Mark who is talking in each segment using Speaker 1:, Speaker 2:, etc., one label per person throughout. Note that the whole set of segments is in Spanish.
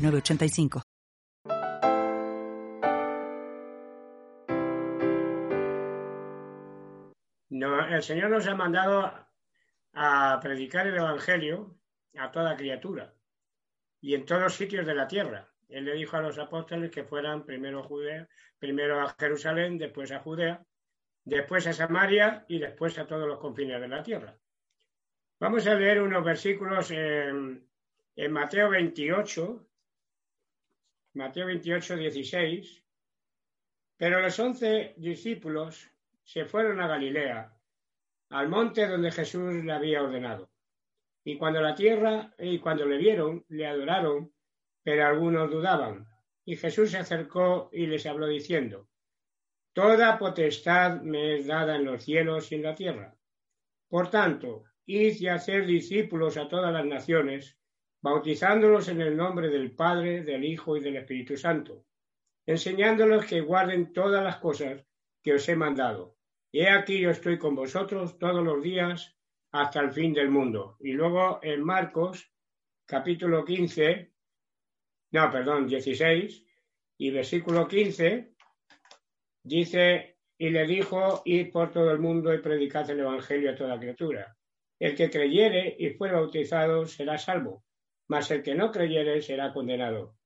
Speaker 1: 985.
Speaker 2: No, el Señor nos ha mandado a predicar el Evangelio a toda criatura y en todos sitios de la tierra. Él le dijo a los apóstoles que fueran primero a Judea, primero a Jerusalén, después a Judea, después a Samaria y después a todos los confines de la tierra. Vamos a leer unos versículos en, en Mateo 28, Mateo 28, 16. Pero los once discípulos se fueron a Galilea, al monte donde Jesús le había ordenado. Y cuando la tierra, y cuando le vieron, le adoraron, pero algunos dudaban. Y Jesús se acercó y les habló diciendo, Toda potestad me es dada en los cielos y en la tierra. Por tanto, id y hacer discípulos a todas las naciones, bautizándolos en el nombre del Padre, del Hijo y del Espíritu Santo, enseñándolos que guarden todas las cosas que os he mandado. Y he aquí yo estoy con vosotros todos los días hasta el fin del mundo. Y luego en Marcos, capítulo 15, no, perdón, 16, y versículo 15, dice, y le dijo, id por todo el mundo y predicad el Evangelio a toda criatura. El que creyere y fuere bautizado será salvo mas el que no creyere será condenado.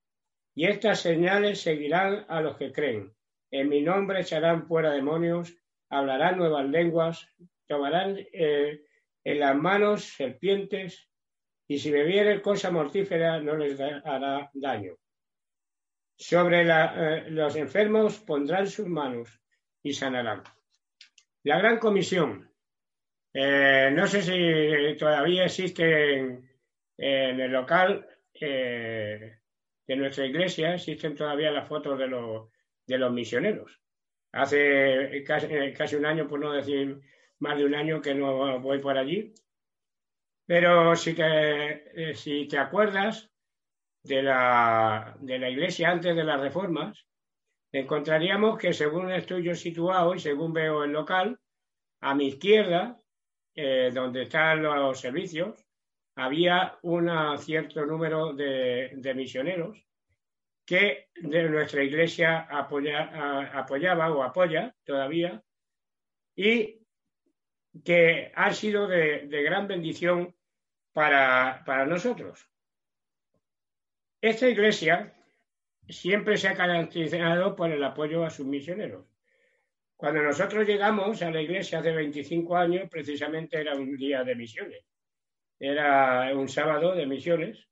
Speaker 2: Y estas señales seguirán a los que creen. En mi nombre echarán fuera demonios, hablarán nuevas lenguas, tomarán eh, en las manos serpientes, y si bebieren cosa mortífera no les hará daño. Sobre eh, los enfermos pondrán sus manos y sanarán. La gran comisión. Eh, no sé si todavía existen en el local eh, de nuestra iglesia existen todavía las fotos de los, de los misioneros. Hace casi, eh, casi, un año, por no decir más de un año, que no voy por allí. Pero si te, eh, si te acuerdas de la, de la iglesia antes de las reformas, encontraríamos que según estoy yo situado y según veo el local, a mi izquierda, donde están los servicios, había un cierto número de, misioneros que nuestra iglesia apoyaba o apoya todavía y que ha sido de, gran bendición para, para, nosotros. Esta iglesia siempre se ha caracterizado por el apoyo a sus misioneros. Cuando nosotros llegamos a la iglesia hace 25 años, precisamente era un día de misiones era un sábado de misiones,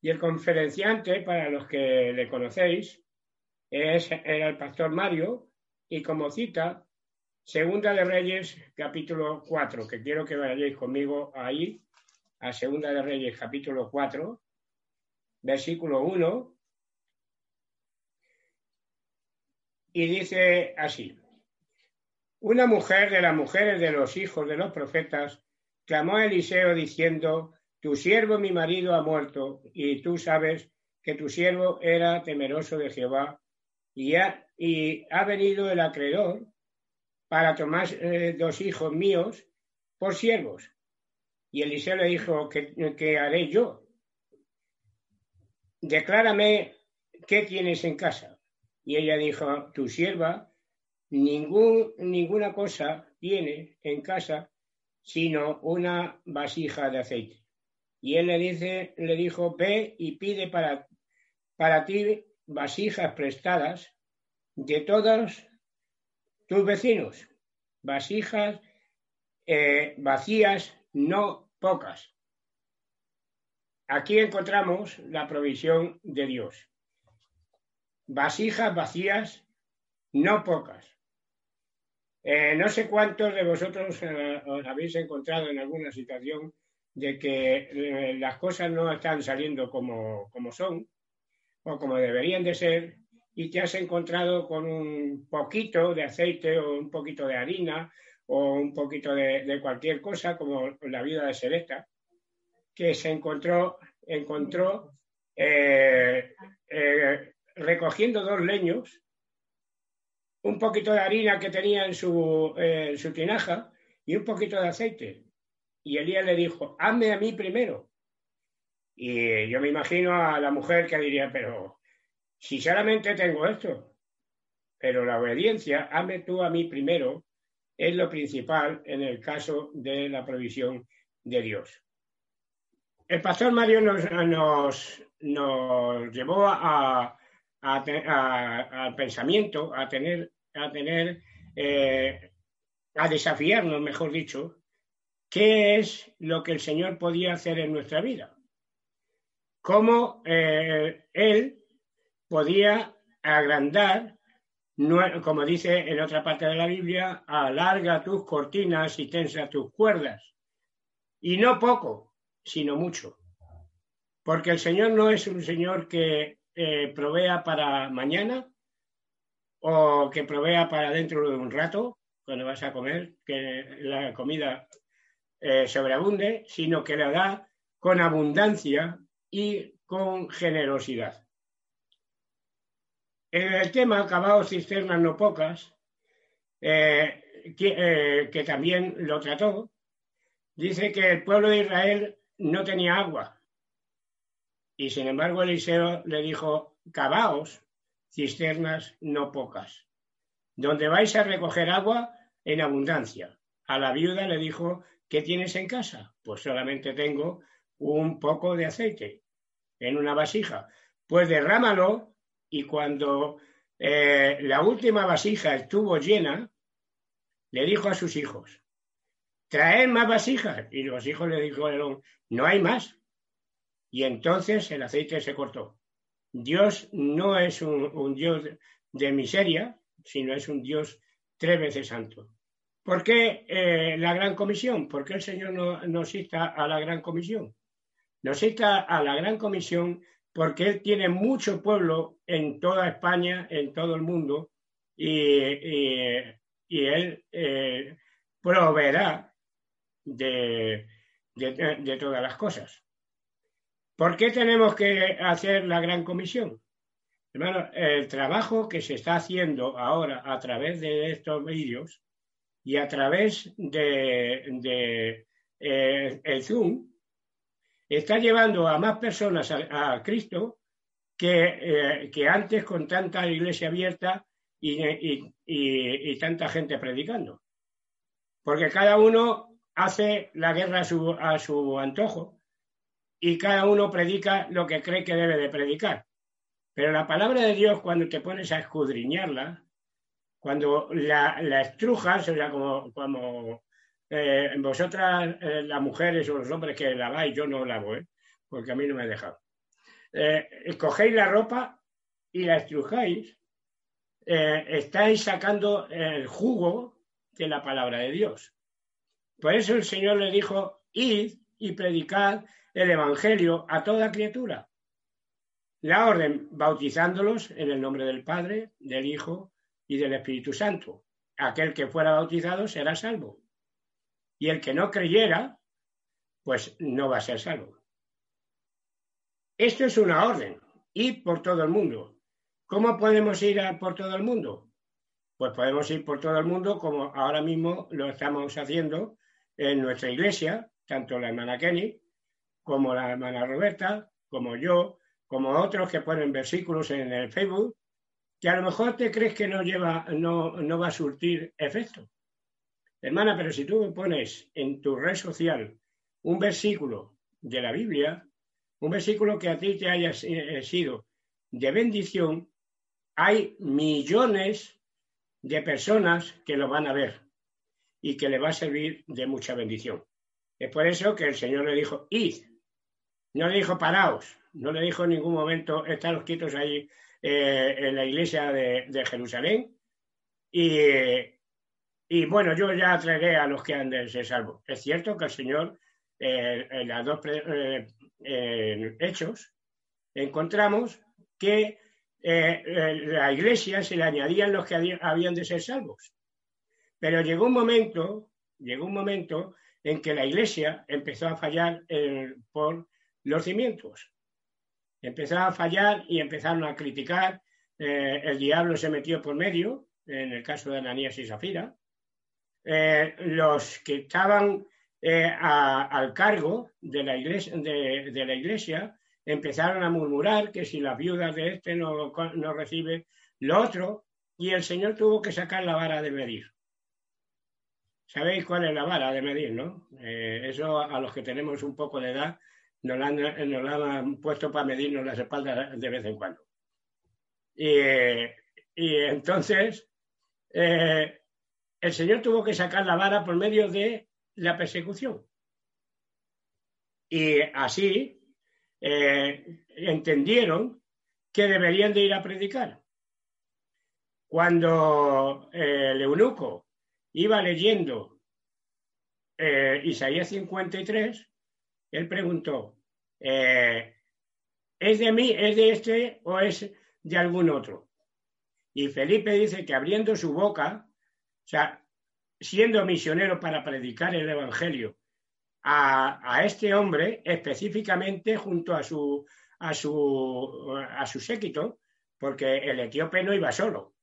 Speaker 2: y el conferenciante, para los que le conocéis, es, era el pastor Mario, y como cita, Segunda de Reyes, capítulo 4, que quiero que vayáis conmigo ahí, a Segunda de Reyes, capítulo 4, versículo 1, y dice así, una mujer de las mujeres de los hijos de los profetas clamó Eliseo diciendo, Tu siervo mi marido ha muerto, y tú sabes que tu siervo era temeroso de Jehová, y ha, y ha venido el acreedor para tomar eh, dos hijos míos por siervos. Y Eliseo le dijo, ¿qué, haré yo? Declárame qué tienes en casa. Y ella dijo, tu sierva ningún, ninguna cosa tiene en casa sino una vasija de aceite. Y él le dice, le dijo, ve y pide para, para ti vasijas prestadas de todos tus vecinos, vasijas eh, vacías, no pocas. Aquí encontramos la provisión de Dios. Vasijas vacías, no pocas. Eh, no sé cuántos de vosotros eh, os habéis encontrado en alguna situación de que eh, las cosas no están saliendo como, como son o como deberían de ser, y te has encontrado con un poquito de aceite o un poquito de harina o un poquito de, cualquier cosa, como la vida de Selecta, que se encontró, encontró recogiendo dos leños, un poquito de harina que tenía en su, en su tinaja y un poquito de aceite. Y Elías le dijo, hazme a mí primero. Y yo me imagino a la mujer que diría, pero si solamente tengo esto, pero la obediencia, hazme tú a mí primero, es lo principal en el caso de la provisión de Dios. El pastor Mario nos, nos, llevó a, al pensamiento, a tener, a tener, eh, a desafiarnos, mejor dicho, qué es lo que el Señor podía hacer en nuestra vida. Cómo eh, Él podía agrandar, como dice en otra parte de la Biblia, alarga tus cortinas y tensa tus cuerdas. Y no poco, sino mucho. Porque el Señor no es un Señor que eh, provea para mañana o que provea para dentro de un rato, cuando vas a comer, que la comida eh, sobreabunde, sino que la da con abundancia y con generosidad. En el tema acabados cisternas no pocas, eh, que, que, también lo trató, dice que el pueblo de Israel no tenía agua. Y sin embargo Eliseo le dijo, cavaos cisternas no pocas, donde vais a recoger agua en abundancia. A la viuda le dijo, ¿qué tienes en casa? Pues solamente tengo un poco de aceite en una vasija. Pues derrámalo y cuando eh, la última vasija estuvo llena, le dijo a sus hijos, traed más vasijas. Y los hijos le dijeron, no hay más. Y entonces el aceite se cortó. Dios no es un, Dios de miseria, sino es un Dios tres veces santo. ¿Por qué eh, la gran comisión? ¿Por qué el Señor no, nos cita a la gran comisión? Nos cita a la gran comisión porque Él tiene mucho pueblo en toda España, en todo el mundo, y, Él eh, proveerá de, de, todas las cosas. ¿Por qué tenemos que hacer la gran comisión? Hermano, el trabajo que se está haciendo ahora a través de estos vídeos y a través de, eh, el Zoom está llevando a más personas a, Cristo que, eh, que, antes con tanta iglesia abierta y, tanta gente predicando. Porque cada uno hace la guerra su, a su antojo y cada uno predica lo que cree que debe de predicar. Pero la palabra de Dios, cuando te pones a escudriñarla, cuando la, la estrujas, o sea, como, como eh, vosotras, eh, las mujeres o los hombres que laváis, yo no lavo, ¿eh? porque a mí no me ha dejado. cogéis la ropa y la estrujáis, estáis sacando el jugo de la palabra de Dios. Por eso el Señor le dijo, id y predicad el Evangelio a toda criatura. La orden, bautizándolos en el nombre del Padre, del Hijo y del Espíritu Santo. Aquel que fuera bautizado será salvo. Y el que no creyera, pues no va a ser salvo. Esto es una orden, ir por todo el mundo. ¿Cómo podemos ir por todo el mundo? Pues podemos ir por todo el mundo como ahora mismo lo estamos haciendo en nuestra iglesia, tanto la hermana Kenny como la hermana Roberta, como yo, como otros que ponen versículos en el Facebook, que a lo mejor te crees que no lleva, no, no va a surtir efecto. Hermana, pero si tú pones en tu red social un versículo de la Biblia, un versículo que a ti te haya eh, sido de bendición, hay millones de personas que lo van a ver y que le va a servir de mucha bendición. Es por eso que el Señor le dijo, id. No le dijo paraos, no le dijo en ningún momento estaros quietos ahí eh, en la iglesia de, Jerusalén. Y, bueno, yo ya traeré a los que han de ser salvos. Es cierto que el Señor, eh, en los dos eh, hechos, encontramos que la iglesia se le añadían los que habían de ser salvos. Pero llegó un momento, llegó un momento en que la iglesia empezó a fallar por los cimientos. Empezó a fallar y empezaron a criticar. Eh, el diablo se metió por medio, en el caso de Ananías y Zafira. Eh, los que estaban eh, al cargo de la, iglesia, empezaron a murmurar que si las viudas de este no, reciben lo otro, y el Señor tuvo que sacar la vara de medir. ¿Sabéis cuál es la vara de medir, no? Eso a los que tenemos un poco de edad nos la han, puesto para medirnos las espaldas de vez en cuando. Y, entonces eh, el Señor tuvo que sacar la vara por medio de la persecución. Y así eh, entendieron que deberían de ir a predicar. Cuando el eunuco iba leyendo eh, Isaías 53, él preguntó, eh, ¿es de mí, es de este o es de algún otro? Y Felipe dice que abriendo su boca, o sea, siendo misionero para predicar el Evangelio a, este hombre, específicamente junto a su, a su, a su séquito, porque el etíope no iba solo.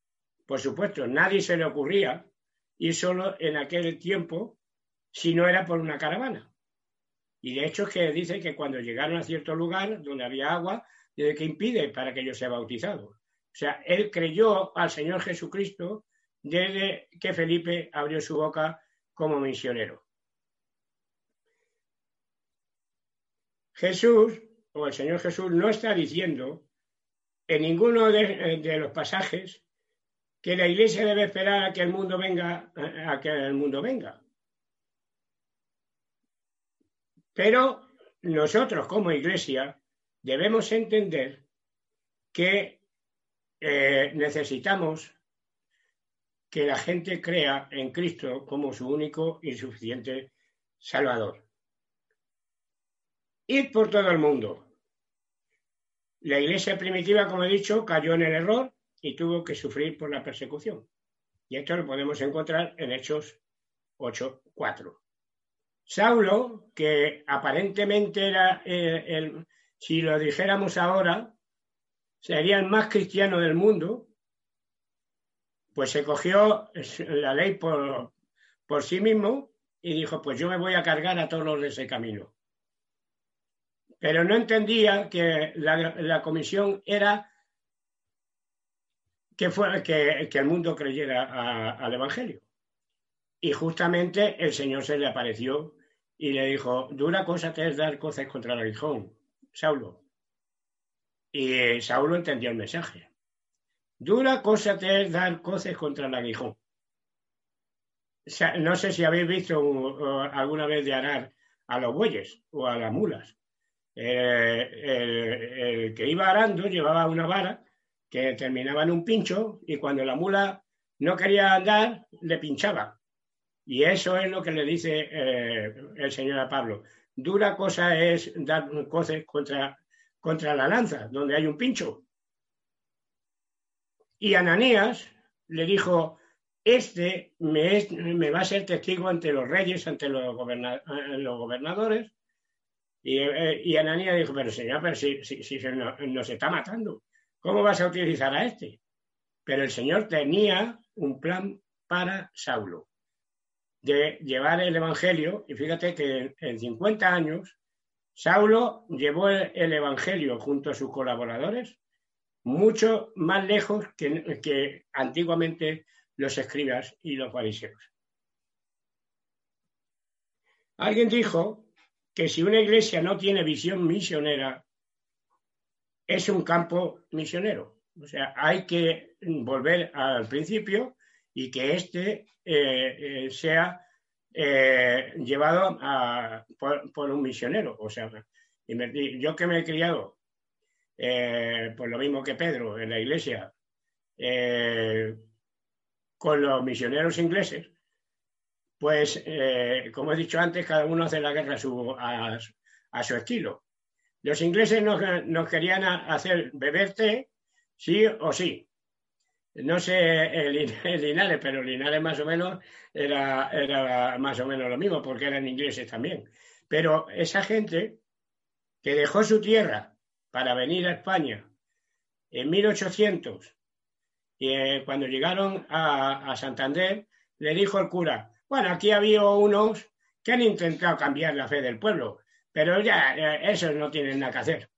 Speaker 2: Por supuesto, nadie se le ocurría y solo en aquel tiempo si no era por una caravana. Y de hecho es que dice que cuando llegaron a cierto lugar donde había agua, dice que impide para que ellos sean bautizados. O sea, él creyó al Señor Jesucristo desde que Felipe abrió su boca como misionero. Jesús, o el Señor Jesús, no está diciendo en ninguno de, de los pasajes que la iglesia debe esperar a que el mundo venga, a que el mundo venga. Pero nosotros como iglesia debemos entender que eh, necesitamos que la gente crea en Cristo como su único y suficiente Salvador. Ir por todo el mundo. La iglesia primitiva, como he dicho, cayó en el error y tuvo que sufrir por la persecución. Y esto lo podemos encontrar en Hechos 8.4. Saulo, que aparentemente era eh, el, si lo dijéramos ahora, sería el más cristiano del mundo, pues se cogió la ley por, por sí mismo y dijo, pues yo me voy a cargar a todos los de ese camino. Pero no entendía que la, la comisión era que, que, el mundo creyera al Evangelio. Y justamente el Señor se le apareció y le dijo, dura cosa te es dar cosas contra el aguijón, Saulo. Y Saulo entendió el mensaje. Dura cosa te es dar cosas contra el aguijón. no sé si habéis visto alguna vez de arar a los bueyes o a las mulas. Eh, el, que iba arando llevaba una vara que terminaba en un pincho y cuando la mula no quería andar, le pinchaba. Y eso es lo que le dice eh, el Señor a Pablo. Dura cosa es dar cosas contra, contra la lanza, donde hay un pincho. Y Ananías le dijo, este me, me, va a ser testigo ante los reyes, ante los, gobernadores. Y, eh, y, Ananías dijo, pero señor, pero si, si, se nos, está matando. ¿Cómo vas a utilizar a este? Pero el Señor tenía un plan para Saulo, de llevar el Evangelio, y fíjate que en 50 años, Saulo llevó el Evangelio junto a sus colaboradores mucho más lejos que, que antiguamente los escribas y los fariseos. Alguien dijo que si una iglesia no tiene visión misionera, es un campo misionero. O sea, hay que volver al principio y que éste eh, eh, sea eh, llevado por, un misionero. O sea, yo que me he criado, por lo mismo que Pedro, en la iglesia, con los misioneros ingleses, pues, como he dicho antes, cada uno hace la guerra a su estilo. Los ingleses nos, querían hacer beber té, sí o sí. No sé el, Linares, pero Linares más o menos era, era más o menos lo mismo, porque eran ingleses también. Pero esa gente que dejó su tierra para venir a España en 1800, y eh, cuando llegaron a, Santander, le dijo el cura, bueno, aquí había unos que han intentado cambiar la fe del pueblo, pero ya eh, eso no tienen nada que hacer.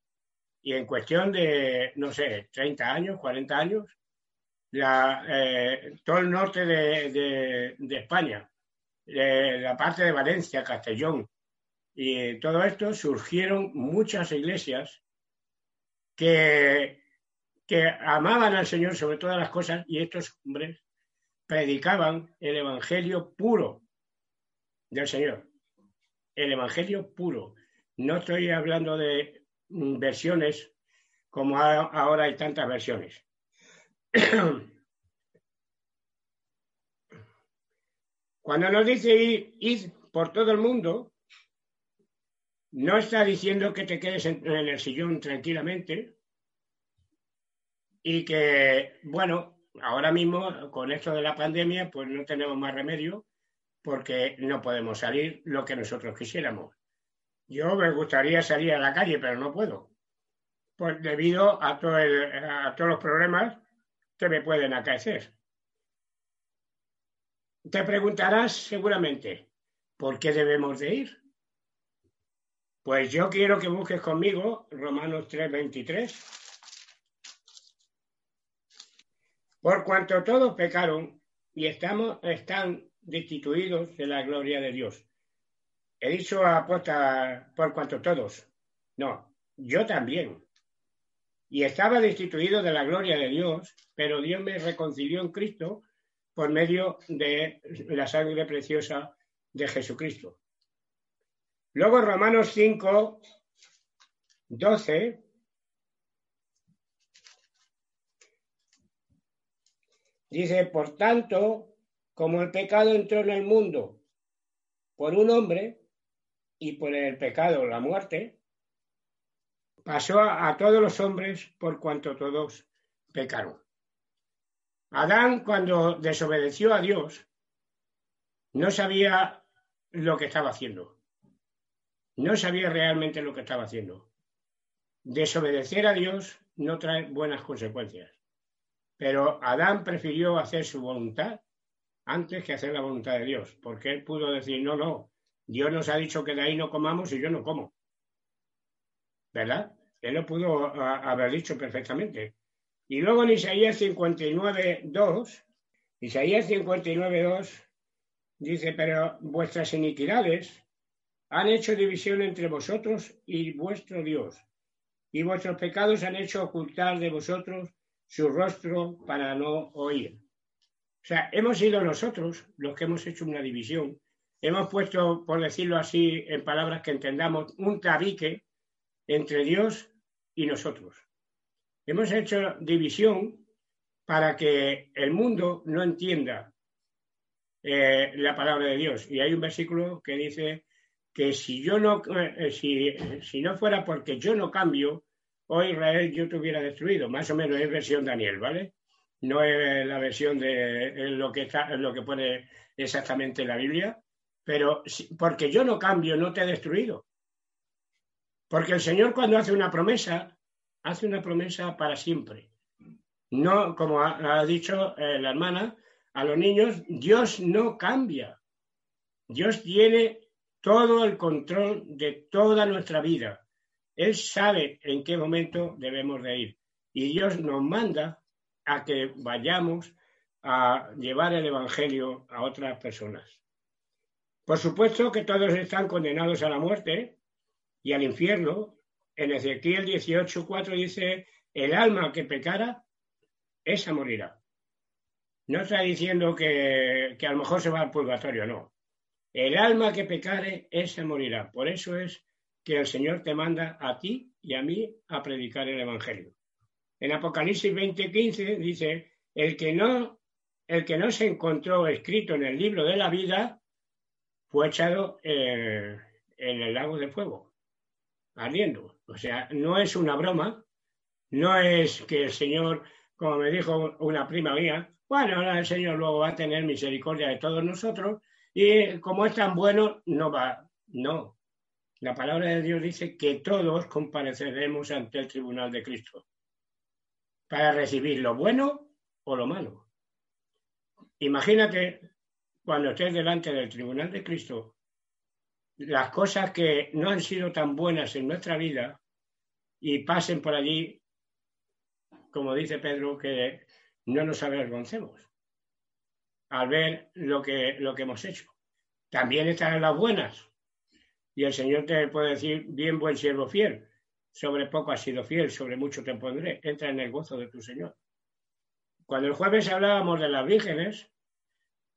Speaker 2: Y en cuestión de, no sé, 30 años, 40 años, eh, todo el norte de, España, la parte de Valencia, Castellón, y todo esto surgieron muchas iglesias que, que amaban al Señor sobre todas las cosas y estos hombres predicaban el Evangelio puro del Señor. El Evangelio puro. No estoy hablando de versiones como ahora hay tantas versiones. Cuando nos dice ir, por todo el mundo, no está diciendo que te quedes en, el sillón tranquilamente y que, bueno, ahora mismo con esto de la pandemia, pues no tenemos más remedio porque no podemos salir lo que nosotros quisiéramos. Yo me gustaría salir a la calle, pero no puedo, pues debido a, todo a todos los problemas que me pueden acaecer. Te preguntarás seguramente, ¿por qué debemos de ir? Pues yo quiero que busques conmigo Romanos 3:23. Por cuanto todos pecaron y estamos, están destituidos de la gloria de Dios. He dicho apuesta por cuanto todos. No, yo también. Y estaba destituido de la gloria de Dios, pero Dios me reconcilió en Cristo por medio de la sangre preciosa de Jesucristo. Luego Romanos 5, 12. Dice, por tanto, como el pecado entró en el mundo por un hombre y por el pecado la muerte, pasó a, todos los hombres por cuanto todos pecaron. Adán, cuando desobedeció a Dios, no sabía lo que estaba haciendo. No sabía realmente lo que estaba haciendo. Desobedecer a Dios no trae buenas consecuencias. Pero Adán prefirió hacer su voluntad antes que hacer la voluntad de Dios, porque él pudo decir, no, no, Dios nos ha dicho que de ahí no comamos y yo no como. ¿Verdad? Él lo pudo haber dicho perfectamente. Y luego en Isaías 59, 2, Isaías 59, 2, dice, pero vuestras iniquidades han hecho división entre vosotros y vuestro Dios, y vuestros pecados han hecho ocultar de vosotros su rostro para no oír. O sea, hemos sido nosotros los que hemos hecho una división. Hemos puesto, por decirlo así, en palabras que entendamos, un tabique entre Dios y nosotros. Hemos hecho división para que el mundo no entienda eh, la palabra de Dios. Y hay un versículo que dice que si yo no, eh, si, si, no fuera porque yo no cambio, hoy Israel yo te hubiera destruido. Más o menos es versión Daniel, ¿vale? no es la versión de lo que, está, lo que pone exactamente la Biblia, pero porque yo no cambio, no te he destruido. Porque el Señor cuando hace una promesa, hace una promesa para siempre. No, como ha, dicho eh, la hermana, a los niños, Dios no cambia. Dios tiene todo el control de toda nuestra vida. Él sabe en qué momento debemos de ir. Y Dios nos manda a que vayamos a llevar el Evangelio a otras personas. Por supuesto que todos están condenados a la muerte y al infierno. En Ezequiel 18:4 dice, el alma que pecara, esa morirá. No está diciendo que, que a lo mejor se va al purgatorio, no. El alma que pecare, esa morirá. Por eso es que el Señor te manda a ti y a mí a predicar el Evangelio. En Apocalipsis 20:15 dice, el que, no, el que no se encontró escrito en el libro de la vida fue echado en el lago de fuego, ardiendo. O sea, no es una broma, no es que el Señor, como me dijo una prima mía, bueno, el Señor luego va a tener misericordia de todos nosotros y como es tan bueno, no va. No. La palabra de Dios dice que todos compareceremos ante el tribunal de Cristo para recibir lo bueno o lo malo. Imagínate cuando estés delante del tribunal de Cristo, las cosas que no han sido tan buenas en nuestra vida y pasen por allí, como dice Pedro, que no nos avergoncemos al ver lo que, lo que hemos hecho. También están las buenas. Y el Señor te puede decir, bien buen siervo fiel, sobre poco has sido fiel, sobre mucho te pondré, entra en el gozo de tu Señor. Cuando el jueves hablábamos de las vírgenes,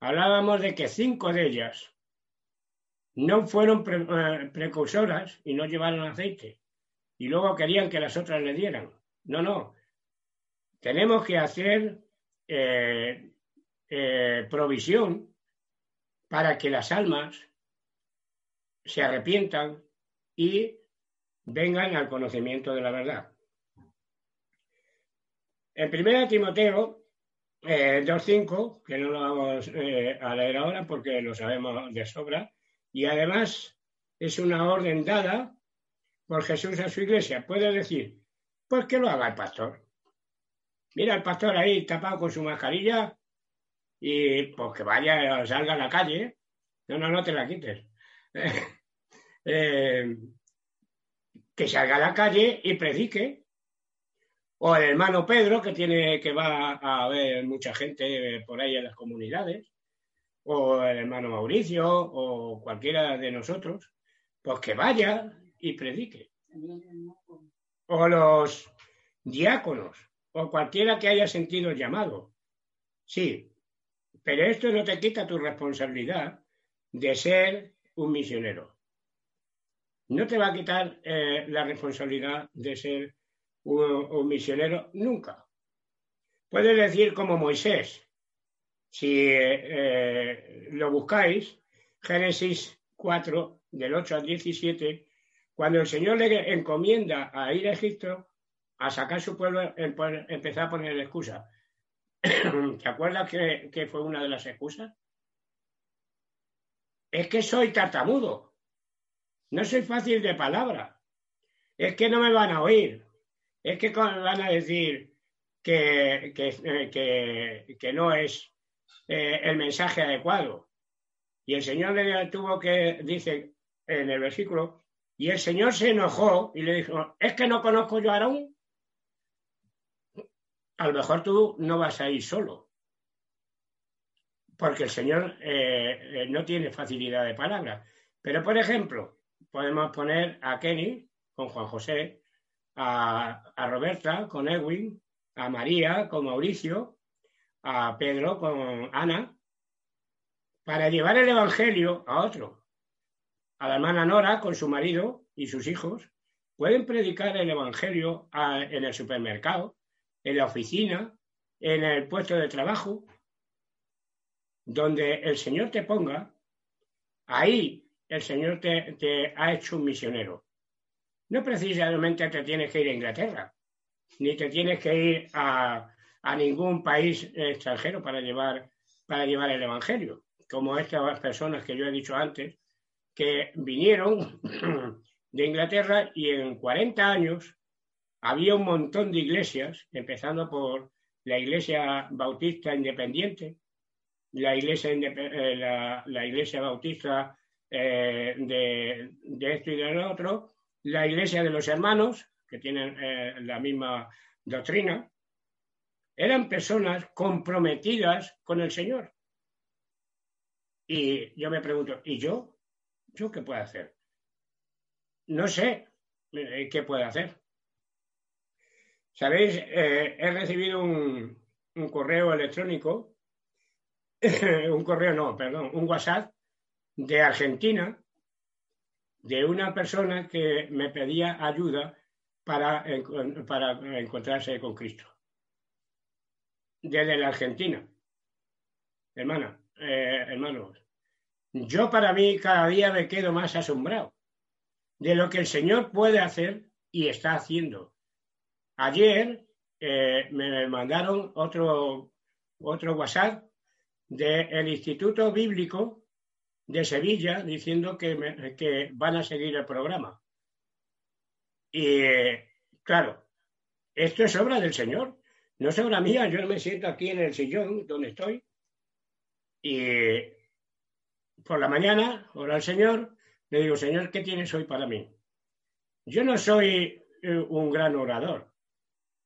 Speaker 2: hablábamos de que cinco de ellas no fueron eh, precursoras y no llevaron aceite. Y luego querían que las otras le dieran. No, no. Tenemos que hacer eh, eh, provisión para que las almas se arrepientan y vengan al conocimiento de la verdad. En 1 Timoteo 2.5, que no lo vamos a leer ahora porque lo sabemos de sobra, y además es una orden dada por Jesús a su iglesia. Puede decir, pues que lo haga el pastor. Mira el pastor ahí tapado con su mascarilla y pues que vaya, salga a la calle. No, no, no te la quites. Eh, que salga a la calle y predique. O el hermano Pedro, que tiene que va a ver mucha gente por ahí en las comunidades o el hermano Mauricio, o cualquiera de nosotros, pues que vaya y predique. O los diáconos, o cualquiera que haya sentido el llamado. Sí, pero esto no te quita tu responsabilidad de ser un misionero. No te va a quitar eh, la responsabilidad de ser un misionero nunca. Puedes decir como Moisés, si eh, lo buscáis, Génesis 4, del 8 al 17, cuando el Señor le encomienda a ir a Egipto, a sacar su pueblo, empezó a poner excusa. ¿Te acuerdas que, que fue una de las excusas? Es que soy tartamudo. No soy fácil de palabra. Es que no me van a oír. Es que van a decir que, que, eh, que no es eh, el mensaje adecuado. Y el Señor le tuvo que, dice en el versículo, y el Señor se enojó y le dijo, es que no conozco yo a Aarón. A lo mejor tú no vas a ir solo, porque el Señor eh, eh, no tiene facilidad de palabra. Pero, por ejemplo, podemos poner a Kenny con Juan José, a, a Roberta con Edwin, a María con Mauricio, a Pedro con Ana para llevar el Evangelio a otro. A la hermana Nora con su marido y sus hijos pueden predicar el Evangelio en el supermercado, en la oficina, en el puesto de trabajo, donde el Señor te ponga, ahí el Señor te, te ha hecho un misionero. No precisamente te tienes que ir a Inglaterra, ni te tienes que ir a, a ningún país extranjero para llevar, para llevar el Evangelio, como estas personas que yo he dicho antes, que vinieron de Inglaterra y en 40 años había un montón de iglesias, empezando por la Iglesia Bautista Independiente, la Iglesia, eh, la, iglesia Bautista eh, de, esto y de lo otro, la Iglesia de los Hermanos, que tienen eh, la misma doctrina, eran personas comprometidas con el Señor. Y yo me pregunto, ¿y yo? ¿Yo qué puedo hacer? No sé eh, qué puedo hacer. Sabéis, eh, he recibido un, un correo electrónico, un correo no, perdón, un WhatsApp de Argentina, de una persona que me pedía ayuda para, para encontrarse con Cristo desde la Argentina. Hermana, eh, hermanos, yo para mí cada día me quedo más asombrado de lo que el Señor puede hacer y está haciendo. Ayer eh, me mandaron otro, otro WhatsApp del Instituto Bíblico de Sevilla diciendo que, que van a seguir el programa. Y claro, esto es obra del Señor, no es obra mía. Yo me siento aquí en el sillón donde estoy y por la mañana, ora al Señor, le digo, Señor, ¿qué tienes hoy para mí? Yo no soy eh, un gran orador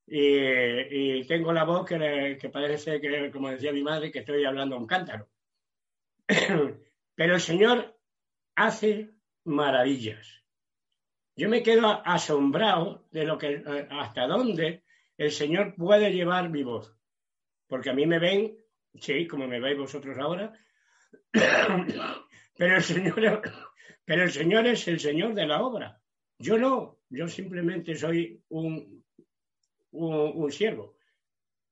Speaker 2: y, tengo la voz que, que, parece que, como decía mi madre, que estoy hablando a un cántaro. Pero el Señor hace maravillas. Yo me quedo asombrado de lo que eh, hasta dónde el Señor puede llevar mi voz. Porque a mí me ven, sí, como me veis vosotros ahora, pero el Señor, pero el Señor es el Señor de la obra. Yo no, yo simplemente soy un, un, siervo.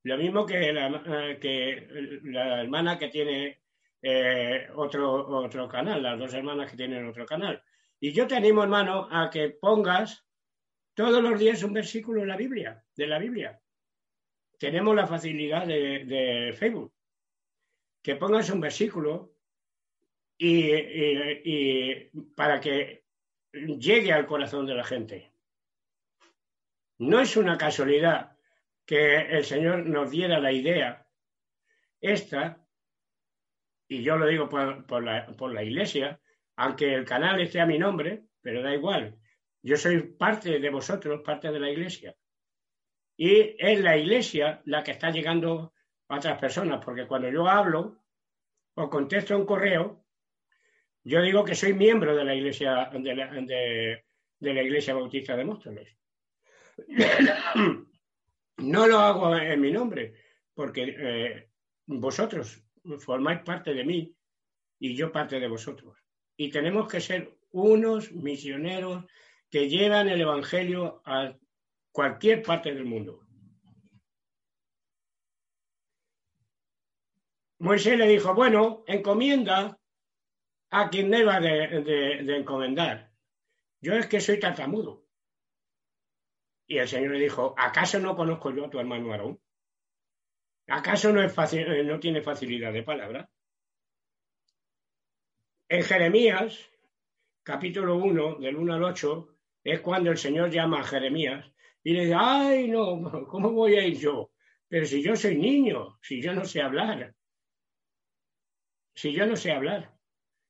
Speaker 2: Lo mismo que la, eh, que la hermana que tiene eh, otro, otro canal, las dos hermanas que tienen otro canal. Y yo te animo, hermano, a que pongas todos los días un versículo de la Biblia, de la Biblia. Tenemos la facilidad de, Facebook. Que pongas un versículo y, para que llegue al corazón de la gente. No es una casualidad que el Señor nos diera la idea esta y yo lo digo por, la, iglesia, aunque el canal esté a mi nombre, pero da igual. Yo soy parte de vosotros, parte de la iglesia. Y es la iglesia la que está llegando a otras personas, porque cuando yo hablo o contesto un correo, yo digo que soy miembro de la iglesia, de la, iglesia bautista de Móstoles. No lo hago en mi nombre, porque eh, vosotros formáis parte de mí y yo parte de vosotros. Y tenemos que ser unos misioneros que llevan el Evangelio a cualquier parte del mundo. Moisés le dijo, bueno, encomienda a quien deba de, encomendar. Yo es que soy tartamudo. Y el Señor le dijo, ¿acaso no conozco yo a tu hermano Aarón? ¿Acaso no, es fácil, eh, no tiene facilidad de palabra? En Jeremías, capítulo 1, del 1 al 8, es cuando el Señor llama a Jeremías y le dice, ay, no, ¿cómo voy a ir yo? Pero si yo soy niño, si yo no sé hablar, si yo no sé hablar,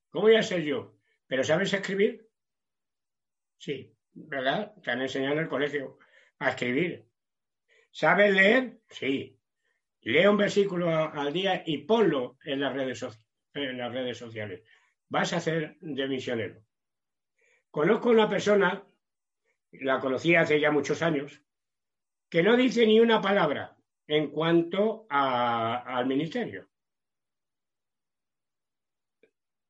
Speaker 2: ¿cómo voy a ser yo? ¿Pero sabes escribir? Sí, ¿verdad? Te han enseñado en el colegio a escribir. ¿Sabes leer? Sí. Lee un versículo al día y ponlo en las redes, en las redes sociales. Vas a ser de misionero. Conozco una persona, la conocí hace ya muchos años, que no dice ni una palabra en cuanto al ministerio.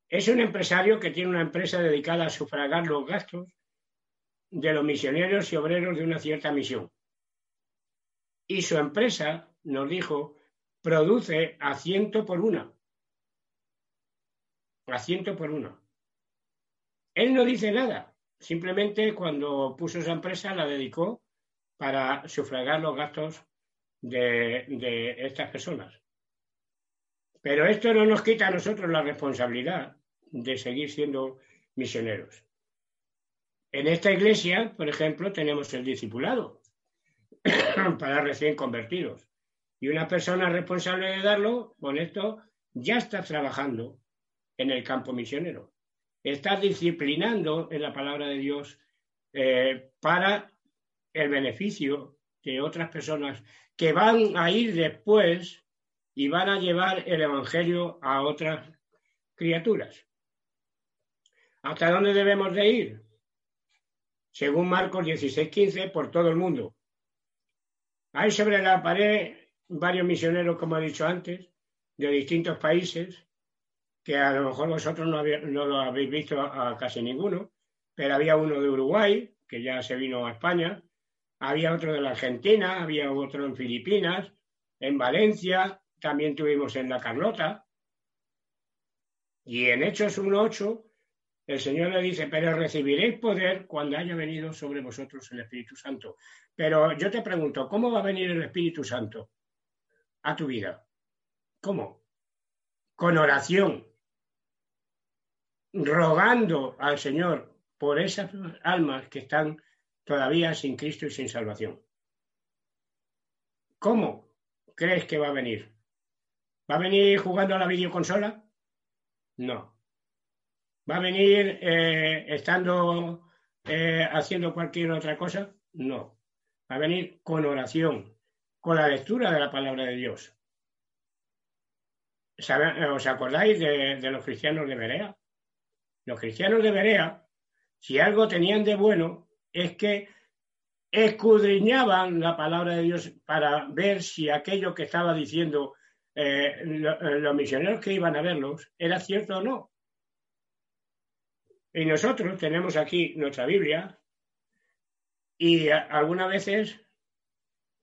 Speaker 2: Es un empresario que tiene una empresa dedicada a sufragar los gastos de los misioneros y obreros de una cierta misión. Y su empresa nos dijo, produce a ciento por una. A ciento por una. Él no dice nada, simplemente cuando puso esa empresa la dedicó para sufragar los gastos de, estas personas. Pero esto no nos quita a nosotros la responsabilidad de seguir siendo misioneros. En esta iglesia, por ejemplo, tenemos el discipulado para recién convertidos. Y una persona responsable de darlo, con esto, ya está trabajando en el campo misionero. Está disciplinando en la palabra de Dios eh, para el beneficio de otras personas que van a ir después y van a llevar el Evangelio a otras criaturas. ¿Hasta dónde debemos de ir? Según Marcos 16:15, por todo el mundo. Hay sobre la pared varios misioneros, como he dicho antes, de distintos países, que a lo mejor vosotros no, lo habéis visto a, casi ninguno, pero había uno de Uruguay, que ya se vino a España, había otro de la Argentina, había otro en Filipinas, en Valencia, también tuvimos en La Carlota. Y en Hechos 1.8 el Señor le dice, pero recibiréis poder cuando haya venido sobre vosotros el Espíritu Santo. Pero yo te pregunto, ¿cómo va a venir el Espíritu Santo a tu vida? ¿Cómo? Con oración, rogando al Señor por esas almas que están todavía sin Cristo y sin salvación. ¿Cómo crees que va a venir? ¿Va a venir jugando a la videoconsola? No. ¿Va a venir eh, estando eh, haciendo cualquier otra cosa? No. Va a venir con oración, con la lectura de la palabra de Dios. ¿Os acordáis de, de los cristianos de Berea? Los cristianos de Berea, si algo tenían de bueno, es que escudriñaban la palabra de Dios para ver si aquello que estaba diciendo eh, los misioneros que iban a verlos era cierto o no. Y nosotros tenemos aquí nuestra Biblia y algunas veces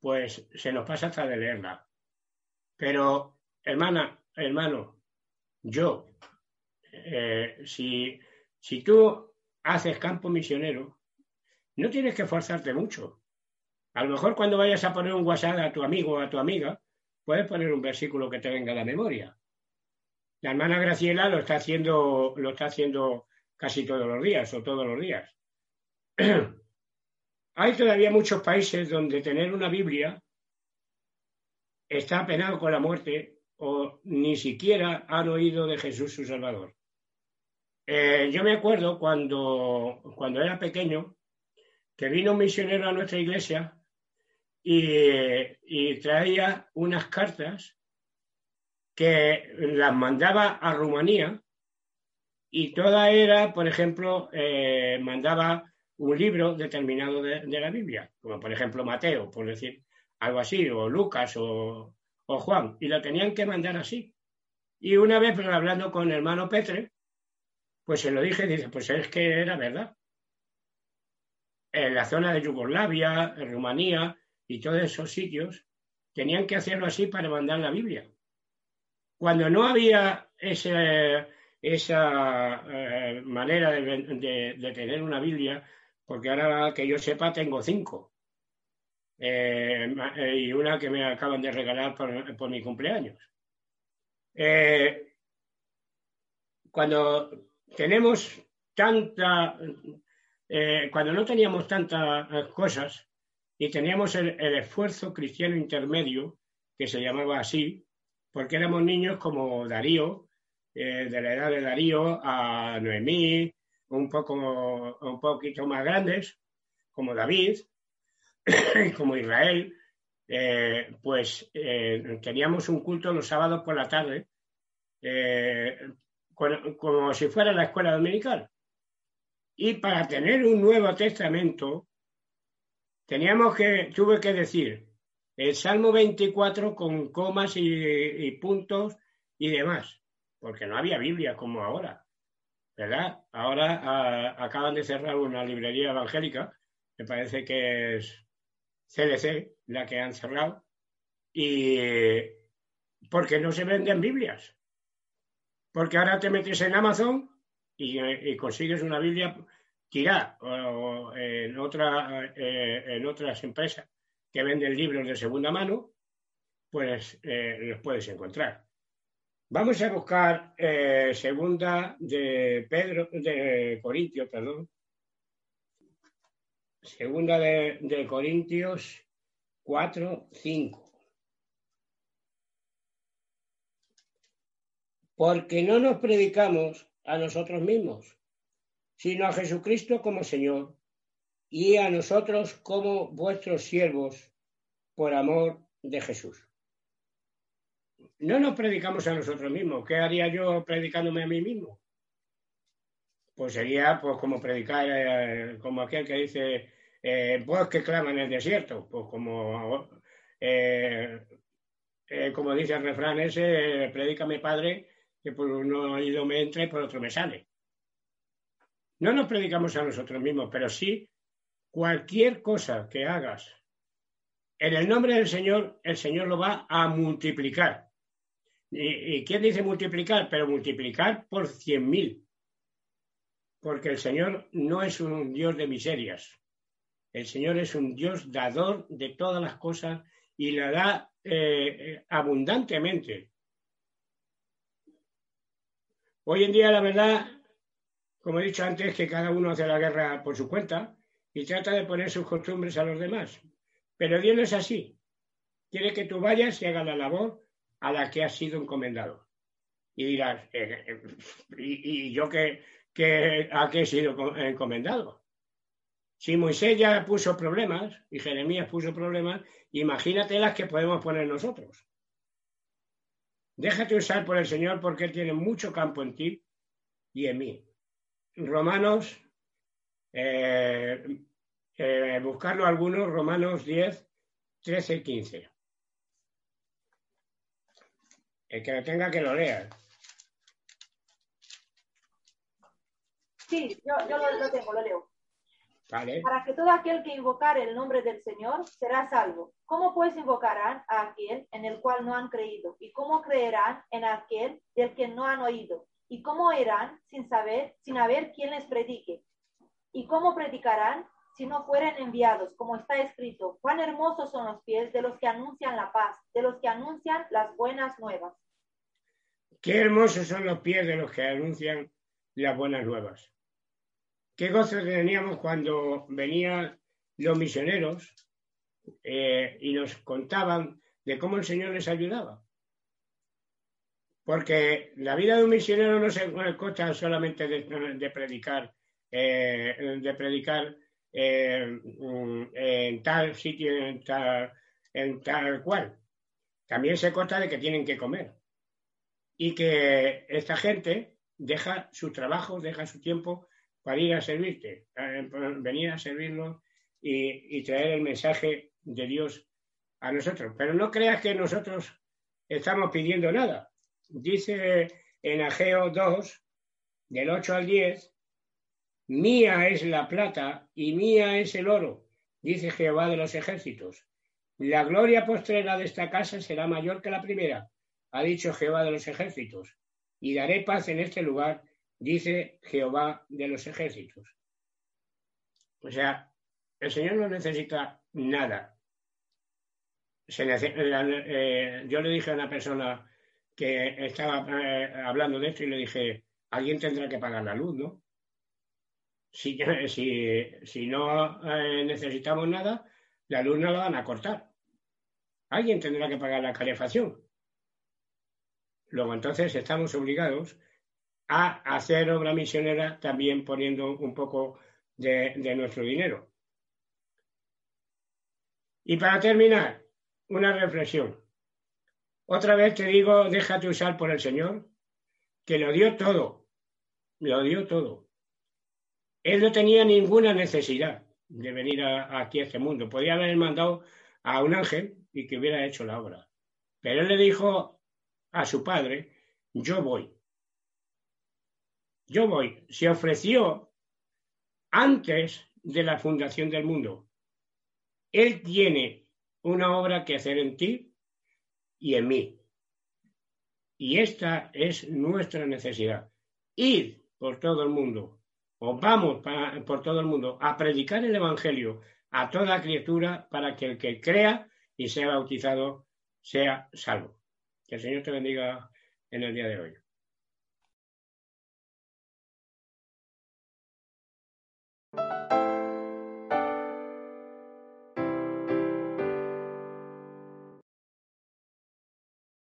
Speaker 2: pues se nos pasa hasta de leerla. Pero, hermana, hermano, yo, eh, si, tú haces campo misionero, no tienes que esforzarte mucho. A lo mejor cuando vayas a poner un WhatsApp a tu amigo o a tu amiga, puedes poner un versículo que te venga a la memoria. La hermana Graciela lo está haciendo, lo está haciendo casi todos los días o todos los días. Hay todavía muchos países donde tener una Biblia está penado con la muerte o ni siquiera han oído de Jesús su Salvador. Eh, yo me acuerdo cuando, cuando era pequeño que vino un misionero a nuestra iglesia y, traía unas cartas que las mandaba a Rumanía y toda era, por ejemplo, eh, mandaba un libro determinado de, la Biblia, como por ejemplo Mateo, por decir algo así, o Lucas o, o Juan, y lo tenían que mandar así. Y una vez hablando con el hermano Petre, pues se lo dije dice, pues es que era verdad. En la zona de Yugoslavia, en Rumanía y todos esos sitios, tenían que hacerlo así para mandar la Biblia. Cuando no había esa eh, manera de, tener una Biblia, porque ahora que yo sepa tengo cinco, eh, y una que me acaban de regalar por, mi cumpleaños. Eh, cuando tenemos tanta, eh, cuando no teníamos tantas eh, cosas y teníamos el, esfuerzo cristiano intermedio, que se llamaba así, porque éramos niños como Darío, eh, de la edad de Darío a Noemí, un, poco, un poquito más grandes, como David, como Israel, pues teníamos un culto los sábados por la tarde, como si fuera la escuela dominical. Y para tener un Nuevo Testamento, teníamos que, tuve que decir el Salmo 24 con comas y, puntos y demás, porque no había Biblia como ahora, ¿verdad? Ahora acaban de cerrar una librería evangélica, me parece que es CDC la que han cerrado, y porque no se venden Biblias. Porque ahora te metes en Amazon y, consigues una Biblia tirada o, en, otra, eh, en otras empresas que venden libros de segunda mano, pues eh, los puedes encontrar. Vamos a buscar eh, segunda de Pedro, de Corintios, perdón. Segunda de, Corintios 4, 5. Porque no nos predicamos a nosotros mismos, sino a Jesucristo como Señor y a nosotros como vuestros siervos por amor de Jesús. No nos predicamos a nosotros mismos. ¿Qué haría yo predicándome a mí mismo? Pues sería pues como predicar, eh, como aquel que dice, eh, que clama en el desierto, pues como, eh, eh, como dice el refrán ese, predícame Padre, que por uno oído me entra y por otro me sale. No nos predicamos a nosotros mismos, pero sí cualquier cosa que hagas en el nombre del Señor, el Señor lo va a multiplicar. ¿Y, quién dice multiplicar? Pero multiplicar por cien mil. porque el Señor no es un Dios de miserias. El Señor es un Dios dador de todas las cosas y la da eh, abundantemente. Hoy en día, la verdad, como he dicho antes, que cada uno hace la guerra por su cuenta y trata de poner sus costumbres a los demás. Pero Dios no es así. Quiere que tú vayas y hagas la labor a la que has sido encomendado. Y dirás, eh, eh, ¿y, yo qué, a qué he sido encomendado? Si Moisés ya puso problemas y Jeremías puso problemas, imagínate las que podemos poner nosotros. Déjate usar por el Señor porque Él tiene mucho campo en ti y en mí. Romanos, eh, eh, buscarlo algunos, Romanos 10, 13 y 15. El que lo tenga que lo lea.
Speaker 3: Sí, yo, yo lo, tengo, lo leo.
Speaker 2: Vale.
Speaker 3: Para que todo aquel que invocare el nombre del Señor será salvo. ¿Cómo pues invocarán a aquel en el cual no han creído? ¿Y cómo creerán en aquel del que no han oído? ¿Y cómo irán sin saber, sin haber quien les predique? ¿Y cómo predicarán si no fueren enviados? Como está escrito, cuán hermosos son los pies de los que anuncian la paz, de los que anuncian las buenas nuevas.
Speaker 2: Qué hermosos son los pies de los que anuncian las buenas nuevas. Qué gozo teníamos cuando venían los misioneros eh, y nos contaban de cómo el Señor les ayudaba. Porque la vida de un misionero no se consta solamente de, predicar, eh, de predicar eh, en tal sitio, en tal, en tal cual. También se consta de que tienen que comer. Y que esta gente deja su trabajo, deja su tiempo para ir a servirte, venir a servirnos y, traer el mensaje de Dios a nosotros. Pero no creas que nosotros estamos pidiendo nada. Dice en Ageo 2, del 8 al 10, mía es la plata y mía es el oro, dice Jehová de los ejércitos. La gloria postrera de esta casa será mayor que la primera, ha dicho Jehová de los ejércitos, y daré paz en este lugar dice Jehová de los ejércitos. O sea, el Señor no necesita nada. Eh, yo le dije a una persona que estaba eh, hablando de esto y le dije, alguien tendrá que pagar la luz, ¿no? Si, si no eh, necesitamos nada, la luz no la van a cortar. Alguien tendrá que pagar la calefacción. Luego entonces estamos obligados a hacer obra misionera también poniendo un poco de, nuestro dinero. Y para terminar, una reflexión. Otra vez te digo, déjate usar por el Señor, que lo dio todo, lo dio todo. Él no tenía ninguna necesidad de venir aquí a este mundo. Podía haber mandado a un ángel y que hubiera hecho la obra. Pero él le dijo a su padre, yo voy yo voy, se ofreció antes de la fundación del mundo. Él tiene una obra que hacer en ti y en mí. Y esta es nuestra necesidad. Ir por todo el mundo, o vamos por todo el mundo a predicar el Evangelio a toda criatura para que el que crea y sea bautizado sea salvo. Que el Señor te bendiga en el día de hoy.